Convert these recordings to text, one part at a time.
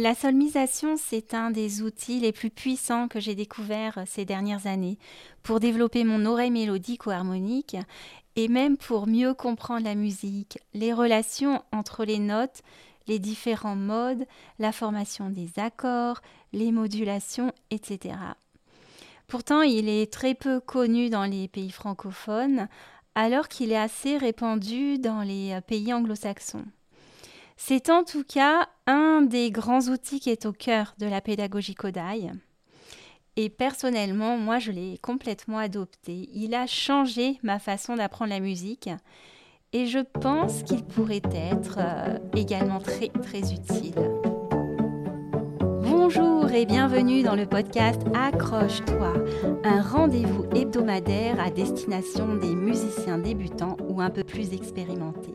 La solmisation, c'est un des outils les plus puissants que j'ai découvert ces dernières années pour développer mon oreille mélodique ou harmonique et même pour mieux comprendre la musique, les relations entre les notes, les différents modes, la formation des accords, les modulations, etc. Pourtant, il est très peu connu dans les pays francophones, alors qu'il est assez répandu dans les pays anglo-saxons. C'est en tout cas un des grands outils qui est au cœur de la pédagogie Kodai. Et personnellement, moi, je l'ai complètement adopté. Il a changé ma façon d'apprendre la musique. Et je pense qu'il pourrait être euh, également très, très utile. Bonjour et bienvenue dans le podcast Accroche-toi, un rendez-vous hebdomadaire à destination des musiciens débutants ou un peu plus expérimentés.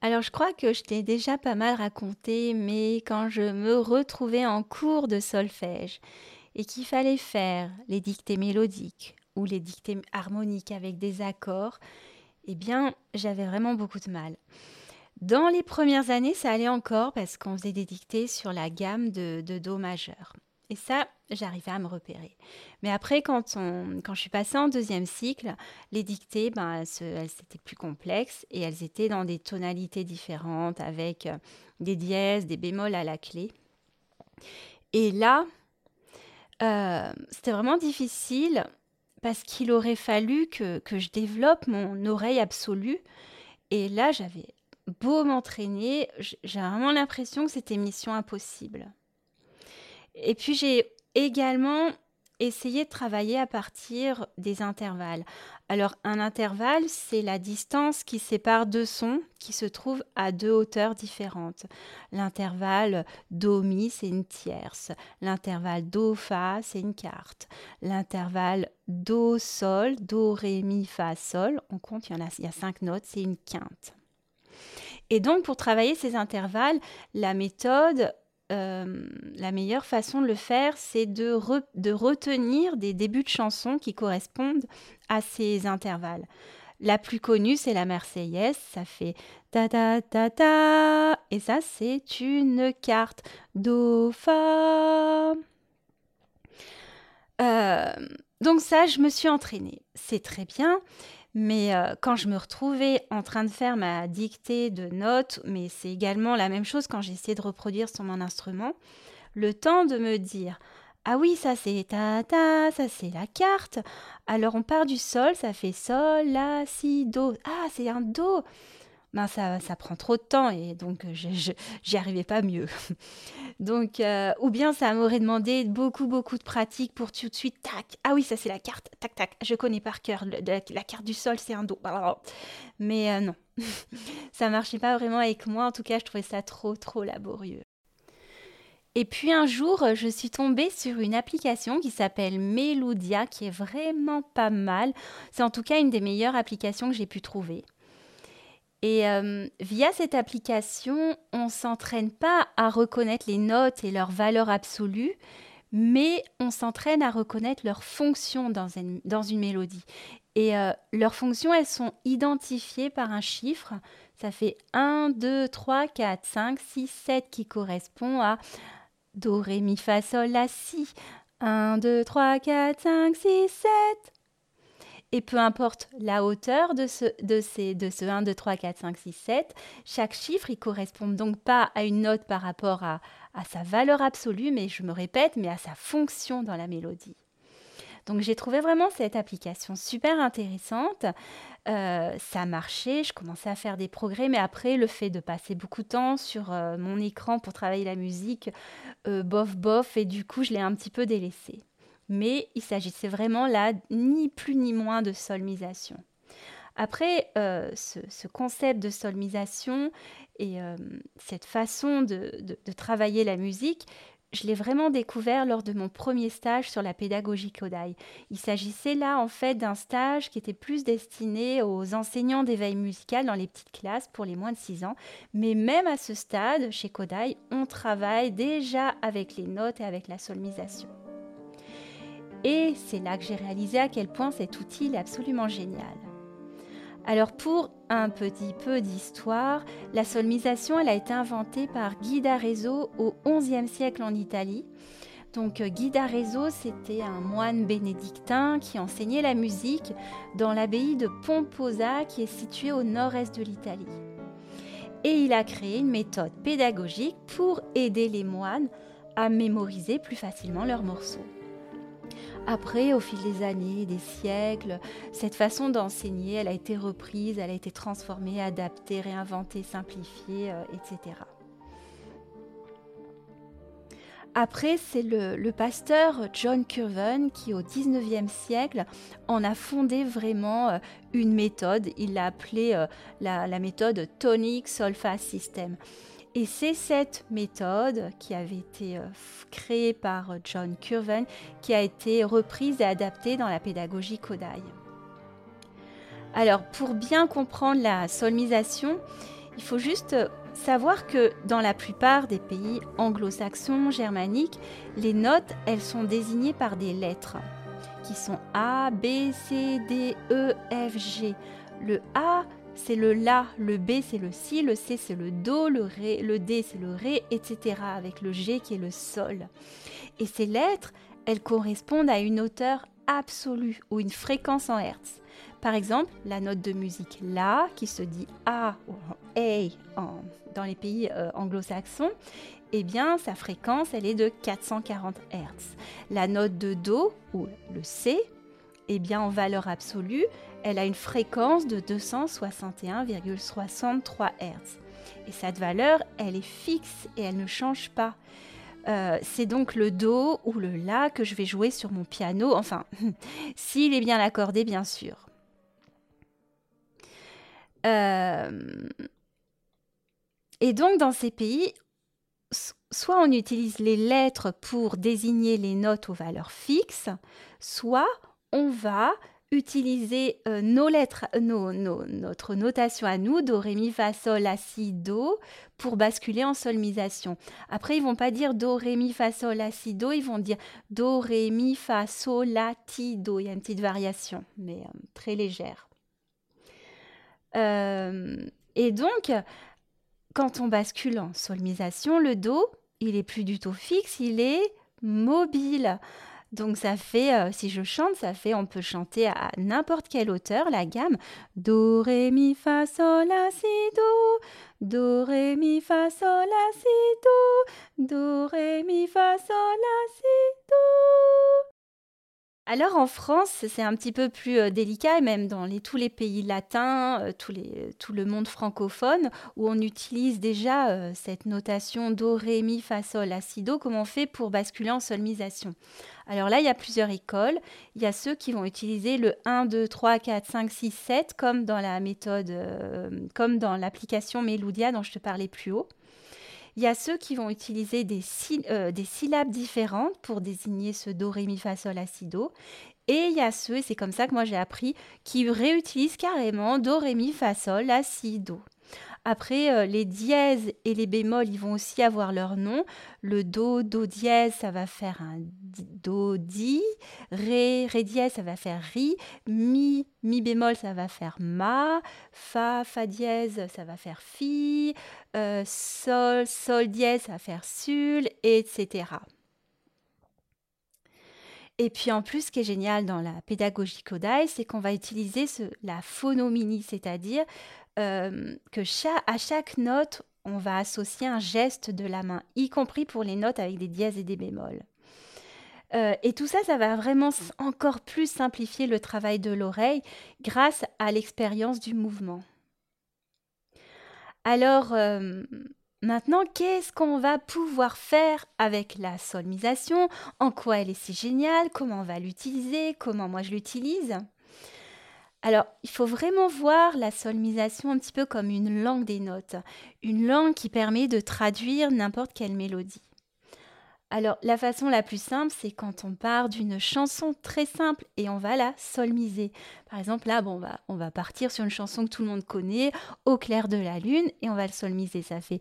Alors je crois que je t'ai déjà pas mal raconté, mais quand je me retrouvais en cours de solfège et qu'il fallait faire les dictées mélodiques ou les dictées harmoniques avec des accords, eh bien j'avais vraiment beaucoup de mal. Dans les premières années, ça allait encore parce qu'on faisait des dictées sur la gamme de, de Do majeur. Et ça, j'arrivais à me repérer. Mais après, quand, on, quand je suis passée en deuxième cycle, les dictées, ben, elles, étaient plus complexes et elles étaient dans des tonalités différentes avec euh, des dièses, des bémols à la clé. Et là, euh, c'était vraiment difficile parce qu'il aurait fallu que, que je développe mon oreille absolue. Et là, j'avais beau m'entraîner, j'ai vraiment l'impression que c'était mission impossible. Et puis j'ai également essayé de travailler à partir des intervalles. Alors un intervalle, c'est la distance qui sépare deux sons qui se trouvent à deux hauteurs différentes. L'intervalle Do-Mi, c'est une tierce. L'intervalle Do-Fa, c'est une quarte. L'intervalle Do-Sol, Do-Ré-Mi-Fa-Sol, on compte, il y, en a, il y a cinq notes, c'est une quinte. Et donc pour travailler ces intervalles, la méthode euh, la meilleure façon de le faire, c'est de, retenir des débuts de chansons qui correspondent à ces intervalles. La plus connue, c'est la Marseillaise, ça fait ta ta ta ta, et ça, c'est une carte do fa. Euh, donc ça, je me suis entraînée. C'est très bien. Mais euh, quand je me retrouvais en train de faire ma dictée de notes, mais c'est également la même chose quand essayé de reproduire sur mon instrument, le temps de me dire ah oui, ça c'est ta ta, ça c'est la carte. Alors on part du sol, ça fait sol, la, si, do. Ah, c'est un do ben ça, ça prend trop de temps et donc euh, j'y arrivais pas mieux. donc, euh, ou bien ça m'aurait demandé beaucoup, beaucoup de pratique pour tout de suite, tac, ah oui, ça c'est la carte, tac, tac, je connais par cœur, la, carte du sol c'est un do. Mais euh, non, ça marchait pas vraiment avec moi, en tout cas je trouvais ça trop, trop laborieux. Et puis un jour, je suis tombée sur une application qui s'appelle Melodia, qui est vraiment pas mal. C'est en tout cas une des meilleures applications que j'ai pu trouver. Et euh, via cette application, on ne s'entraîne pas à reconnaître les notes et leur valeur absolue, mais on s'entraîne à reconnaître leurs fonctions dans une, dans une mélodie. Et euh, leurs fonctions, elles sont identifiées par un chiffre. Ça fait 1, 2, 3, 4, 5, 6, 7 qui correspond à Do, Ré, Mi, Fa, Sol, La, Si. 1, 2, 3, 4, 5, 6, 7. Et peu importe la hauteur de ce, de ces, de ce 1, 2, 3, 4, 5, 6, 7, chaque chiffre, il correspond donc pas à une note par rapport à, à sa valeur absolue, mais je me répète, mais à sa fonction dans la mélodie. Donc j'ai trouvé vraiment cette application super intéressante. Euh, ça marchait, je commençais à faire des progrès, mais après le fait de passer beaucoup de temps sur euh, mon écran pour travailler la musique, euh, bof bof, et du coup je l'ai un petit peu délaissé. Mais il s'agissait vraiment là ni plus ni moins de solmisation. Après, ce, concept de solmisation et cette façon de, travailler la musique, je l'ai vraiment découvert lors de mon premier stage sur la pédagogie Kodai. Il s'agissait là en fait d'un stage qui était plus destiné aux enseignants d'éveil musical dans les petites classes pour les moins de 6 ans. Mais même à ce stade, chez Kodai, on travaille déjà avec les notes et avec la solmisation. Et c'est là que j'ai réalisé à quel point cet outil est absolument génial. Alors pour un petit peu d'histoire, la solmisation elle a été inventée par Guy d'Arezzo au XIe siècle en Italie. Donc euh, Guy d'Arezzo, c'était un moine bénédictin qui enseignait la musique dans l'abbaye de Pomposa qui est située au nord-est de l'Italie. Et il a créé une méthode pédagogique pour aider les moines à mémoriser plus facilement leurs morceaux. Après, au fil des années, des siècles, cette façon d'enseigner, elle a été reprise, elle a été transformée, adaptée, réinventée, simplifiée, euh, etc. Après, c'est le, pasteur John Curven qui, au 19e siècle, en a fondé vraiment euh, une méthode. Il l'a appelée euh, la, la, méthode Tonic Solfa System. Et c'est cette méthode qui avait été euh, créée par euh, John Curven qui a été reprise et adaptée dans la pédagogie Kodai. Alors, pour bien comprendre la solmisation, il faut juste euh, savoir que dans la plupart des pays anglo-saxons, germaniques, les notes, elles sont désignées par des lettres qui sont A, B, C, D, E, F, G. Le A, c'est le La, le B c'est le Si, le C c'est le Do, le Ré, le D c'est le Ré, etc. avec le G qui est le Sol. Et ces lettres, elles correspondent à une hauteur absolue ou une fréquence en Hertz. Par exemple, la note de musique La, qui se dit A ou A dans les pays euh, anglo-saxons, eh bien, sa fréquence, elle est de 440 Hertz. La note de Do, ou le C, eh bien, en valeur absolue, elle a une fréquence de 261,63 Hz. Et cette valeur, elle est fixe et elle ne change pas. Euh, c'est donc le Do ou le La que je vais jouer sur mon piano, enfin, s'il est bien accordé, bien sûr. Euh, et donc, dans ces pays, soit on utilise les lettres pour désigner les notes aux valeurs fixes, soit on va utiliser euh, nos lettres, notre notation à nous, do, ré, mi, fa, sol, la, si, do, pour basculer en solmisation. Après, ils vont pas dire do, ré, mi, fa, sol, la, si, do, ils vont dire do, ré, mi, fa, sol, la, ti, do. Il y a une petite variation, mais euh, très légère. Euh, et donc, quand on bascule en solmisation, le do, il est plus du tout fixe, il est mobile. Donc ça fait, euh, si je chante, ça fait, on peut chanter à n'importe quelle hauteur, la gamme. Do, ré, mi, fa, sol, la, si, do. Do, ré, mi, fa, sol, la, si, do. Do, ré, mi, fa, sol, la, si, do. Alors en France, c'est un petit peu plus euh, délicat, et même dans tous les pays latins, euh, tout le monde francophone, où on utilise déjà euh, cette notation do, ré, mi, fa, sol, la, si, do, comment on fait pour basculer en solmisation. Alors là, il y a plusieurs écoles. Il y a ceux qui vont utiliser le 1, 2, 3, 4, 5, 6, 7, comme dans la méthode, comme dans l'application Melodia dont je te parlais plus haut. Il y a ceux qui vont utiliser des, euh, des syllabes différentes pour désigner ce do, ré, mi, fa, sol, la, do. Et il y a ceux, et c'est comme ça que moi j'ai appris, qui réutilisent carrément do, ré, mi, fa, sol, la, do. Après, euh, les dièses et les bémols, ils vont aussi avoir leur nom. Le do, do dièse, ça va faire un do, di. Ré, ré dièse, ça va faire ri. Mi, mi bémol, ça va faire ma. Fa, fa dièse, ça va faire fi. Euh, sol, sol dièse, ça va faire sul, etc. Et puis en plus, ce qui est génial dans la pédagogie Kodai, c'est qu'on va utiliser la phonomini, c'est-à-dire euh, que à chaque note, on va associer un geste de la main, y compris pour les notes avec des dièses et des bémols. Euh, et tout ça, ça va vraiment encore plus simplifier le travail de l'oreille grâce à l'expérience du mouvement. Alors, euh, maintenant, qu'est-ce qu'on va pouvoir faire avec la solmisation En quoi elle est si géniale? Comment on va l'utiliser? Comment moi je l'utilise? Alors, il faut vraiment voir la solmisation un petit peu comme une langue des notes, une langue qui permet de traduire n'importe quelle mélodie. Alors, la façon la plus simple, c'est quand on part d'une chanson très simple et on va la solmiser. Par exemple, là, bon, on va partir sur une chanson que tout le monde connaît, Au clair de la lune, et on va le solmiser. Ça fait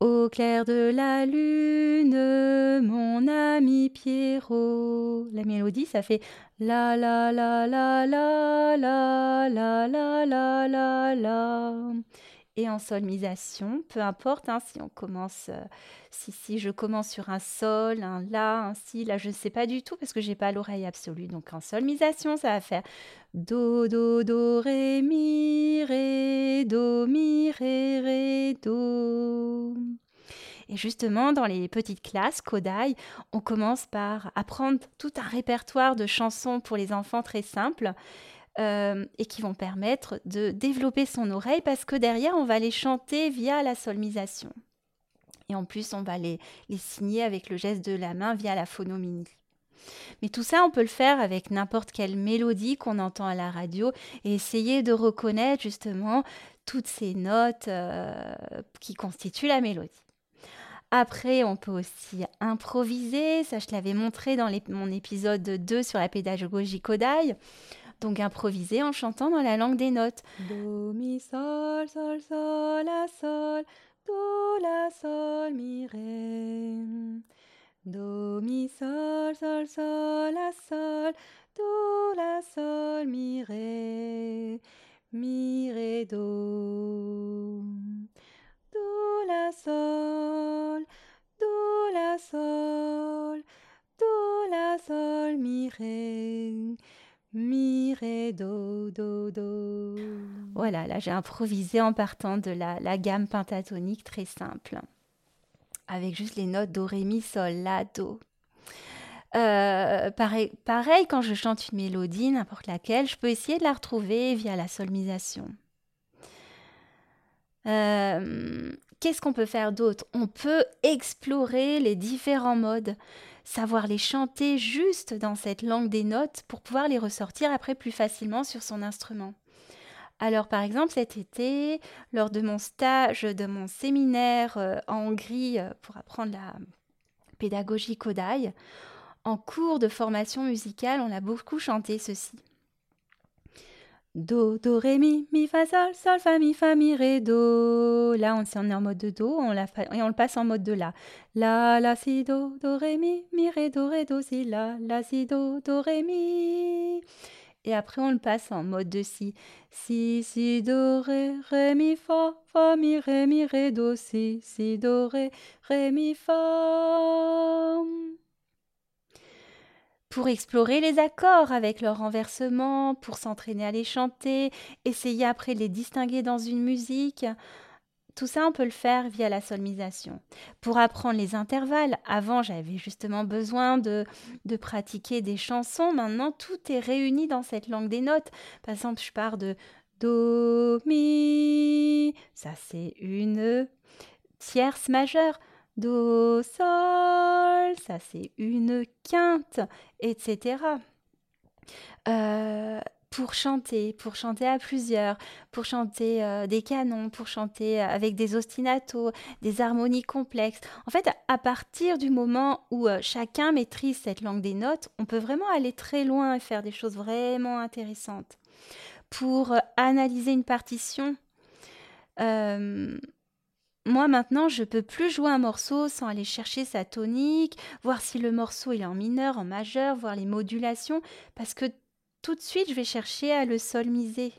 Au clair de la lune, mon ami Pierrot. La mélodie, ça fait La la la la la la la la la la la et en solmisation, peu importe hein, si on commence, euh, si, si je commence sur un sol, un la, un si, là je ne sais pas du tout parce que j'ai pas l'oreille absolue. Donc en solmisation, ça va faire do, do, do, ré, mi, ré, do, mi, ré, ré, do. Et justement, dans les petites classes Kodai, on commence par apprendre tout un répertoire de chansons pour les enfants très simples. Euh, et qui vont permettre de développer son oreille parce que derrière, on va les chanter via la solmisation. Et en plus, on va les, les signer avec le geste de la main via la phonomini. Mais tout ça, on peut le faire avec n'importe quelle mélodie qu'on entend à la radio et essayer de reconnaître justement toutes ces notes euh, qui constituent la mélodie. Après, on peut aussi improviser. Ça, je l'avais montré dans mon épisode 2 sur la pédagogie Kodai. Donc improviser en chantant dans la langue des notes. Do, mi, sol, sol, sol, la, sol, do, la, sol, mi, ré. Do, mi, sol, sol, sol, la, sol, do, la, sol, mi, ré. Mi, ré, do. Do, la, sol, do, la, sol, do, la, sol, mi, ré. Mi, Ré, Do, Do, Do. Voilà, là j'ai improvisé en partant de la, gamme pentatonique très simple, avec juste les notes Do, Ré, Mi, Sol, La, Do. Euh, pareil, quand je chante une mélodie, n'importe laquelle, je peux essayer de la retrouver via la solmisation. Euh, qu'est-ce qu'on peut faire d'autre? On peut explorer les différents modes savoir les chanter juste dans cette langue des notes pour pouvoir les ressortir après plus facilement sur son instrument. Alors par exemple cet été, lors de mon stage, de mon séminaire euh, en Hongrie euh, pour apprendre la pédagogie Kodai, en cours de formation musicale, on a beaucoup chanté ceci. Do, do, ré, mi, mi, fa, sol, sol, fa, mi, fa, mi, ré, do. Là, on, est en mode de do on la et on le passe en mode de la. La, la, si, do, do, ré, mi, mi, ré, do, ré, do, si, la, la, si, do, do, ré, mi. Et après, on le passe en mode de si. Si, si, do, ré, ré, mi, fa, fa, mi, ré, mi, ré, do, si, si, do, ré, ré, mi, fa pour explorer les accords avec leur renversement, pour s'entraîner à les chanter, essayer après de les distinguer dans une musique. Tout ça, on peut le faire via la solmisation. Pour apprendre les intervalles, avant j'avais justement besoin de, de pratiquer des chansons. Maintenant, tout est réuni dans cette langue des notes. Par exemple, je pars de Do, Mi. Ça, c'est une tierce majeure. Do, sol, ça c'est une quinte, etc. Euh, pour chanter, pour chanter à plusieurs, pour chanter euh, des canons, pour chanter avec des ostinatos, des harmonies complexes. En fait, à partir du moment où euh, chacun maîtrise cette langue des notes, on peut vraiment aller très loin et faire des choses vraiment intéressantes. Pour analyser une partition, moi maintenant, je peux plus jouer un morceau sans aller chercher sa tonique, voir si le morceau est en mineur, en majeur, voir les modulations, parce que tout de suite, je vais chercher à le solmiser.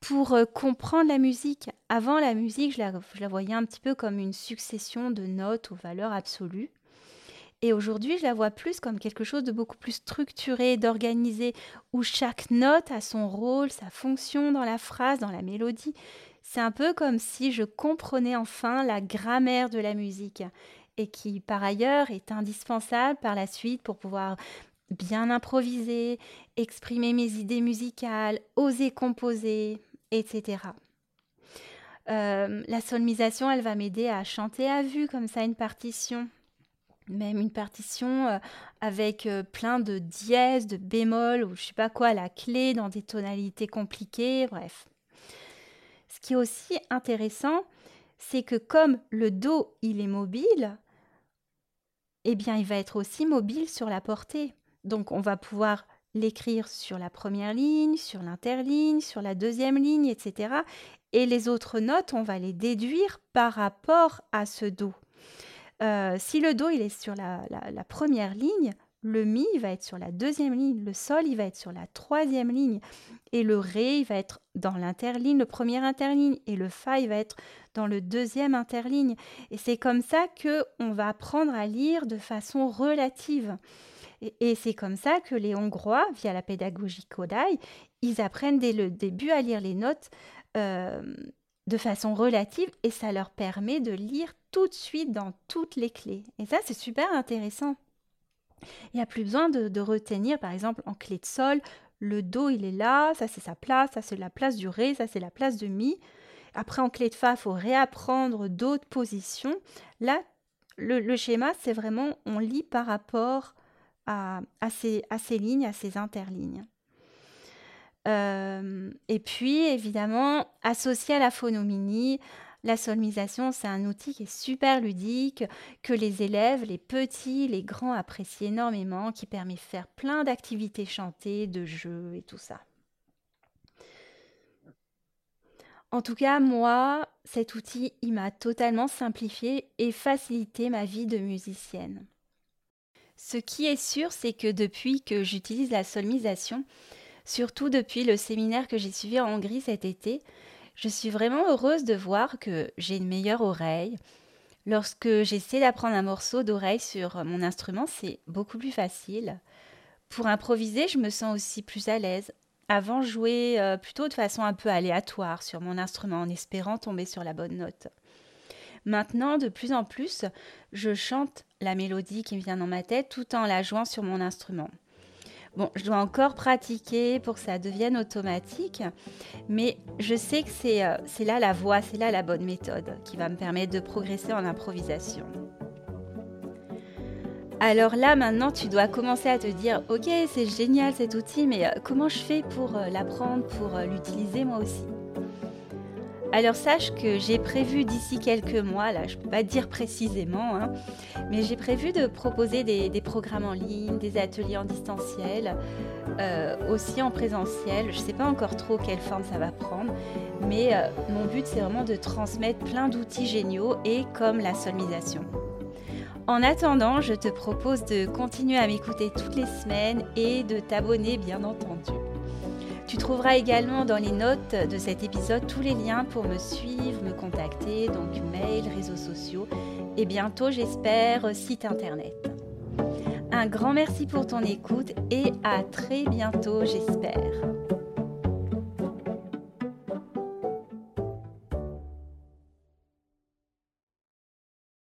Pour euh, comprendre la musique, avant la musique, je la, je la voyais un petit peu comme une succession de notes aux valeurs absolues. Et aujourd'hui, je la vois plus comme quelque chose de beaucoup plus structuré, d'organisé, où chaque note a son rôle, sa fonction dans la phrase, dans la mélodie. C'est un peu comme si je comprenais enfin la grammaire de la musique. et qui par ailleurs est indispensable par la suite pour pouvoir bien improviser, exprimer mes idées musicales, oser composer, etc. Euh, la solmisation, elle va m'aider à chanter à vue comme ça une partition. Même une partition euh, avec euh, plein de dièses, de bémols ou je sais pas quoi, la clé dans des tonalités compliquées, bref. Ce qui est aussi intéressant, c'est que comme le Do, il est mobile, eh bien, il va être aussi mobile sur la portée. Donc, on va pouvoir l'écrire sur la première ligne, sur l'interligne, sur la deuxième ligne, etc. Et les autres notes, on va les déduire par rapport à ce Do. Euh, si le Do, est sur la, première ligne, le Mi va être sur la deuxième ligne, le Sol, il va être sur la troisième ligne, et le Ré, il va être dans l'interligne, le premier interligne, et le Fa, il va être dans le deuxième interligne. Et c'est comme ça que on va apprendre à lire de façon relative. Et, c'est comme ça que les Hongrois, via la pédagogie Kodai, ils apprennent dès le début à lire les notes euh, de façon relative et ça leur permet de lire tout de suite dans toutes les clés. Et ça, c'est super intéressant. Il n'y a plus besoin de, retenir, par exemple, en clé de sol, le Do, il est là, ça c'est sa place, ça c'est la place du Ré, ça c'est la place de Mi. Après, en clé de Fa, il faut réapprendre d'autres positions. Là, le schéma, c'est vraiment, on lit par rapport à, ces, lignes, à ces interlignes. Euh, et puis, évidemment, associé à la phonomini, la solmisation, c'est un outil qui est super ludique, que les élèves, les petits, les grands apprécient énormément, qui permet de faire plein d'activités chantées, de jeux et tout ça. En tout cas, moi, cet outil, il m'a totalement simplifié et facilité ma vie de musicienne. Ce qui est sûr, c'est que depuis que j'utilise la solmisation, surtout depuis le séminaire que j'ai suivi en Hongrie cet été, je suis vraiment heureuse de voir que j'ai une meilleure oreille. Lorsque j'essaie d'apprendre un morceau d'oreille sur mon instrument, c'est beaucoup plus facile. Pour improviser, je me sens aussi plus à l'aise. Avant, je jouais euh, plutôt de façon un peu aléatoire sur mon instrument en espérant tomber sur la bonne note. Maintenant, de plus en plus, je chante la mélodie qui me vient dans ma tête tout en la jouant sur mon instrument. Bon, je dois encore pratiquer pour que ça devienne automatique, mais je sais que c'est euh, là la voix, c'est là la bonne méthode qui va me permettre de progresser en improvisation. Alors là, maintenant, tu dois commencer à te dire, ok, c'est génial cet outil, mais euh, comment je fais pour euh, l'apprendre, pour l'utiliser moi aussi? Alors sache que j'ai prévu d'ici quelques mois, là je ne peux pas dire précisément, hein, mais j'ai prévu de proposer des, programmes en ligne, des ateliers en distanciel, euh, aussi en présentiel. Je ne sais pas encore trop quelle forme ça va prendre, mais euh, mon but c'est vraiment de transmettre plein d'outils géniaux et comme la solmisation. En attendant, je te propose de continuer à m'écouter toutes les semaines et de t'abonner bien entendu. Tu trouveras également dans les notes de cet épisode tous les liens pour me suivre, me contacter, donc mail, réseaux sociaux et bientôt j'espère site internet. Un grand merci pour ton écoute et à très bientôt j'espère.